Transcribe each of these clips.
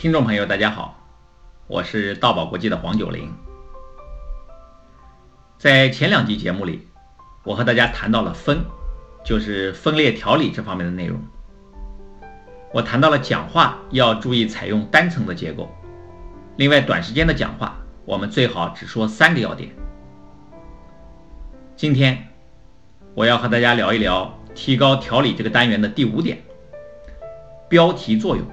听众朋友，大家好，我是道宝国际的黄九龄。在前两集节目里，我和大家谈到了分，就是分列调理这方面的内容。我谈到了讲话要注意采用单层的结构，另外短时间的讲话，我们最好只说三个要点。今天我要和大家聊一聊提高调理这个单元的第五点：标题作用。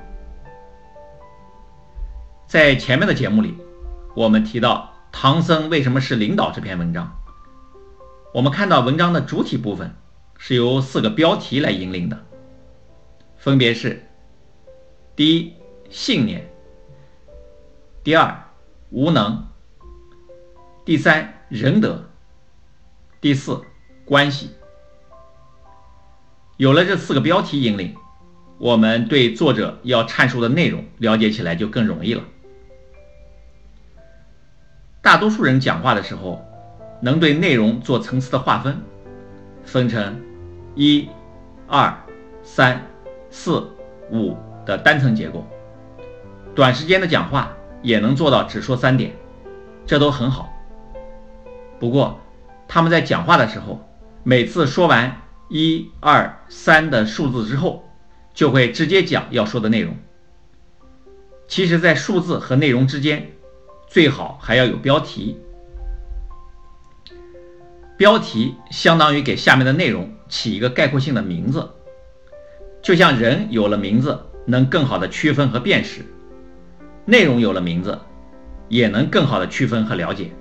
在前面的节目里，我们提到唐僧为什么是领导这篇文章。我们看到文章的主体部分是由四个标题来引领的，分别是：第一，信念；第二，无能；第三，仁德；第四，关系。有了这四个标题引领，我们对作者要阐述的内容了解起来就更容易了。大多数人讲话的时候，能对内容做层次的划分，分成一、二、三、四、五的单层结构。短时间的讲话也能做到只说三点，这都很好。不过，他们在讲话的时候，每次说完一、二、三的数字之后，就会直接讲要说的内容。其实，在数字和内容之间。最好还要有标题，标题相当于给下面的内容起一个概括性的名字，就像人有了名字能更好的区分和辨识，内容有了名字也能更好的区分和了解。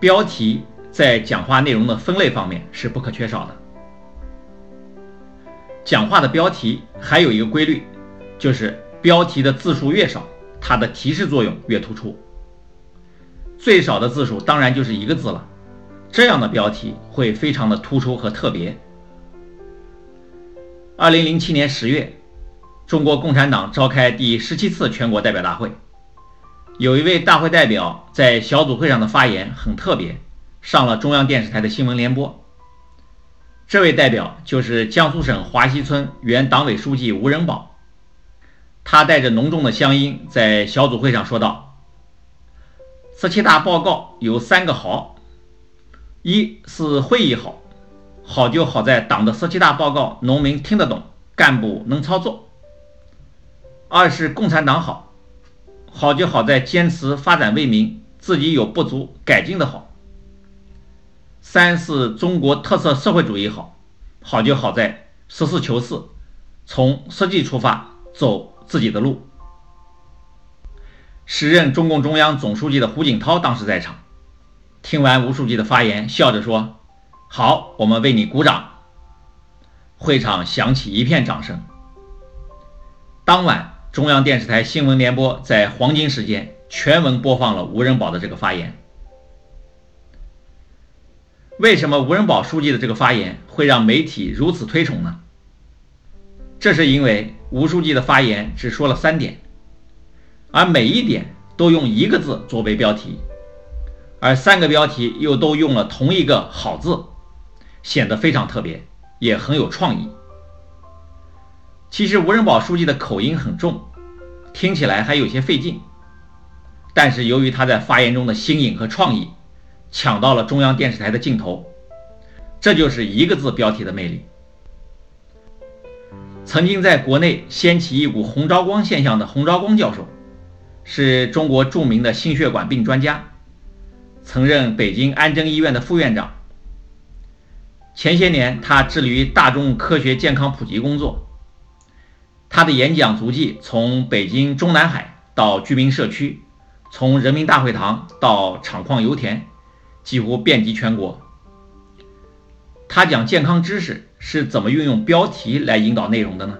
标题在讲话内容的分类方面是不可缺少的。讲话的标题还有一个规律，就是标题的字数越少。它的提示作用越突出，最少的字数当然就是一个字了，这样的标题会非常的突出和特别。二零零七年十月，中国共产党召开第十七次全国代表大会，有一位大会代表在小组会上的发言很特别，上了中央电视台的新闻联播。这位代表就是江苏省华西村原党委书记吴仁宝。他带着浓重的乡音，在小组会上说道：“十七大报告有三个好，一是会议好，好就好在党的十七大报告农民听得懂，干部能操作；二是共产党好，好就好在坚持发展为民，自己有不足改进的好；三是中国特色社会主义好，好就好在实事求是，从实际出发走。”自己的路。时任中共中央总书记的胡锦涛当时在场，听完吴书记的发言，笑着说：“好，我们为你鼓掌。”会场响起一片掌声。当晚，中央电视台新闻联播在黄金时间全文播放了吴仁宝的这个发言。为什么吴仁宝书记的这个发言会让媒体如此推崇呢？这是因为吴书记的发言只说了三点，而每一点都用一个字作为标题，而三个标题又都用了同一个“好”字，显得非常特别，也很有创意。其实吴仁宝书记的口音很重，听起来还有些费劲，但是由于他在发言中的新颖和创意，抢到了中央电视台的镜头，这就是一个字标题的魅力。曾经在国内掀起一股红昭光现象的洪昭光教授，是中国著名的心血管病专家，曾任北京安贞医院的副院长。前些年，他致力于大众科学健康普及工作。他的演讲足迹从北京中南海到居民社区，从人民大会堂到厂矿油田，几乎遍及全国。他讲健康知识。是怎么运用标题来引导内容的呢？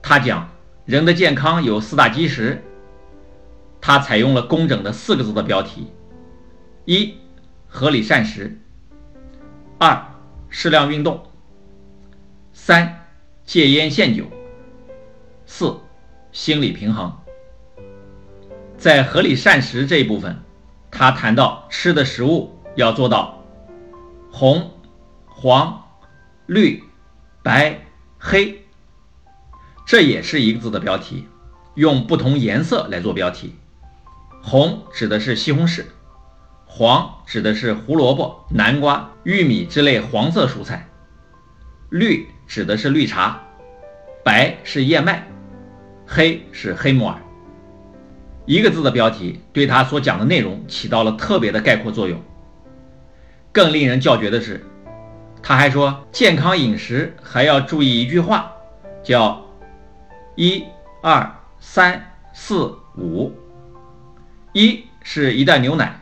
他讲人的健康有四大基石，他采用了工整的四个字的标题：一、合理膳食；二、适量运动；三、戒烟限酒；四、心理平衡。在合理膳食这一部分，他谈到吃的食物要做到红、黄。绿、白、黑，这也是一个字的标题，用不同颜色来做标题。红指的是西红柿，黄指的是胡萝卜、南瓜、玉米之类黄色蔬菜，绿指的是绿茶，白是燕麦，黑是黑木耳。一个字的标题对它所讲的内容起到了特别的概括作用。更令人叫绝的是，他还说健康饮食还要注意一句话，叫“一、二、三、四、五”。一是一袋牛奶，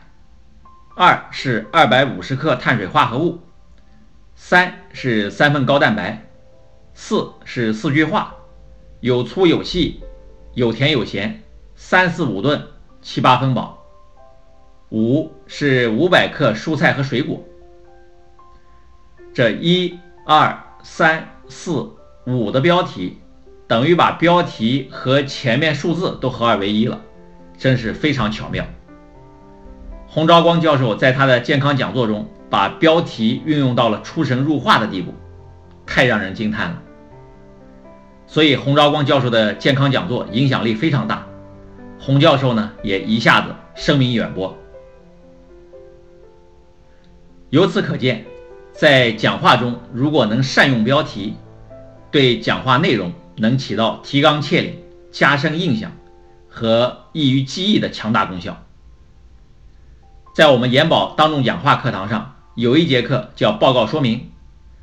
二是二百五十克碳水化合物，三是三份高蛋白，四是四句话，有粗有细，有甜有咸，三四五顿，七八分饱。五是五百克蔬菜和水果。这一二三四五的标题，等于把标题和前面数字都合二为一了，真是非常巧妙。洪昭光教授在他的健康讲座中，把标题运用到了出神入化的地步，太让人惊叹了。所以洪昭光教授的健康讲座影响力非常大，洪教授呢也一下子声名远播。由此可见，在讲话中如果能善用标题，对讲话内容能起到提纲挈领、加深印象和易于记忆的强大功效。在我们研宝当众讲话课堂上，有一节课叫报告说明，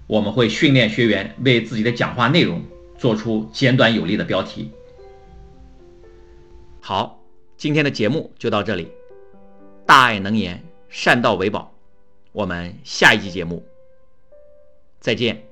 我们会训练学员为自己的讲话内容做出简短有力的标题。好，今天的节目就到这里，大爱能言，善道为宝。我们下一期节目再见。